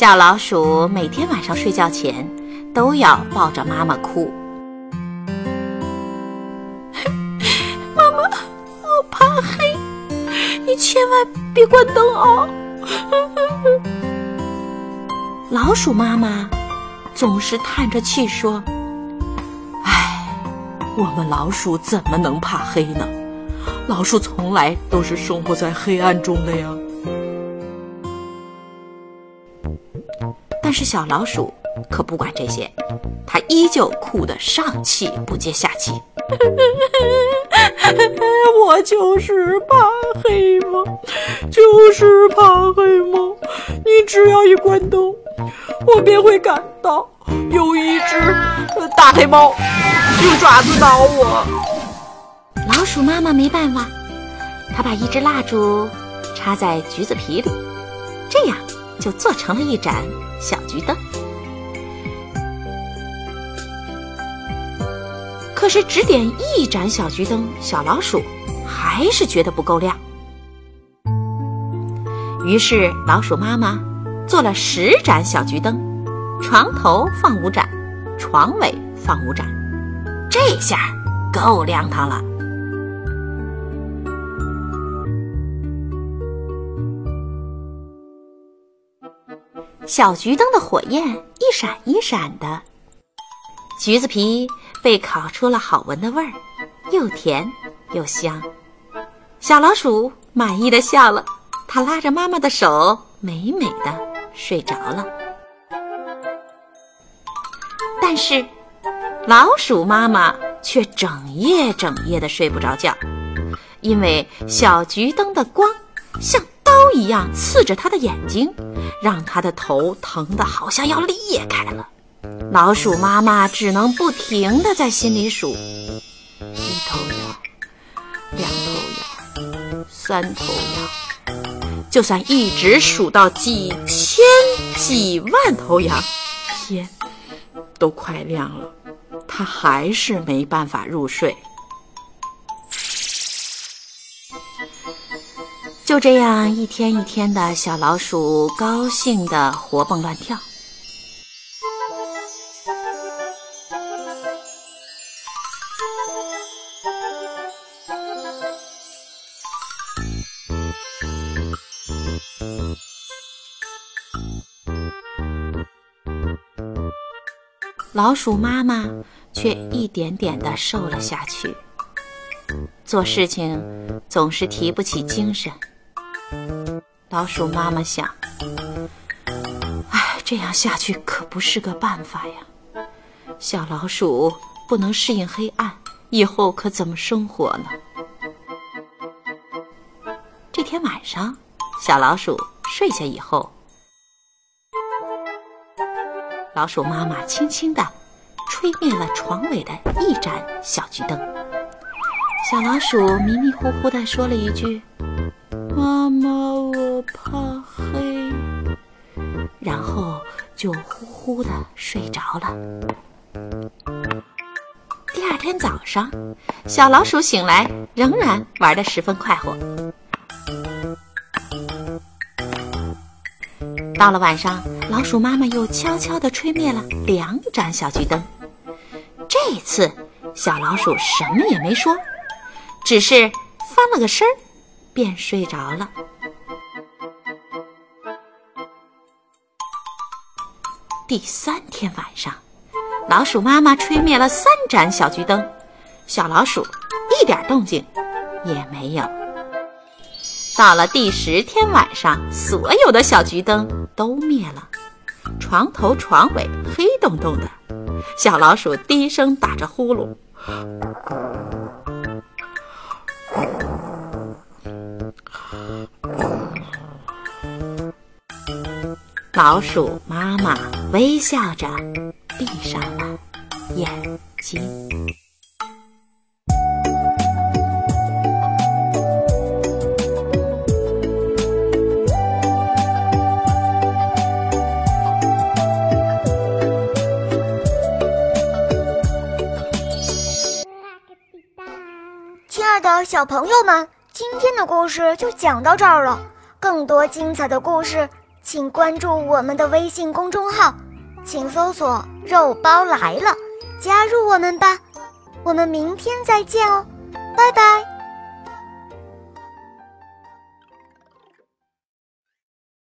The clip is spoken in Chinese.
小老鼠每天晚上睡觉前都要抱着妈妈哭。妈妈，我怕黑，你千万别关灯哦。老鼠妈妈总是叹着气说。我们老鼠怎么能怕黑呢？老鼠从来都是生活在黑暗中的呀。但是小老鼠可不管这些，它依旧哭得上气不接下气。我就是怕黑吗？就是怕黑吗？你只要一关灯，我便会感到有一只大黑猫。用爪子挠我，老鼠妈妈没办法，她把一支蜡烛插在橘子皮里，这样就做成了一盏小桔灯。可是只点一盏小桔灯，小老鼠还是觉得不够亮。于是老鼠妈妈做了十盏小桔灯，床头放五盏，床尾放五盏。这下够亮堂了。小桔灯的火焰一闪一闪的，橘子皮被烤出了好闻的味儿，又甜又香。小老鼠满意的笑了，它拉着妈妈的手，美美的睡着了。但是。老鼠妈妈却整夜整夜的睡不着觉，因为小桔灯的光像刀一样刺着它的眼睛，让他的头疼得好像要裂开了。老鼠妈妈只能不停的在心里数：一头羊，两头羊，三头羊。就算一直数到几千几万头羊，天都快亮了。他还是没办法入睡，就这样一天一天的小老鼠高兴的活蹦乱跳。老鼠妈妈。却一点点的瘦了下去，做事情总是提不起精神。老鼠妈妈想：“哎，这样下去可不是个办法呀！小老鼠不能适应黑暗，以后可怎么生活呢？”这天晚上，小老鼠睡下以后，老鼠妈妈轻轻的。吹灭了床尾的一盏小桔灯，小老鼠迷迷糊糊地说了一句：“妈妈，我怕黑。”然后就呼呼的睡着了。第二天早上，小老鼠醒来，仍然玩的十分快活。到了晚上，老鼠妈妈又悄悄地吹灭了两盏小桔灯。这次，小老鼠什么也没说，只是翻了个身儿，便睡着了。第三天晚上，老鼠妈妈吹灭了三盏小桔灯，小老鼠一点动静也没有。到了第十天晚上，所有的小桔灯都灭了，床头、床尾黑洞洞的。小老鼠低声打着呼噜，老鼠妈妈微笑着闭上了眼睛。亲爱的小朋友们，今天的故事就讲到这儿了。更多精彩的故事，请关注我们的微信公众号，请搜索“肉包来了”，加入我们吧。我们明天再见哦，拜拜。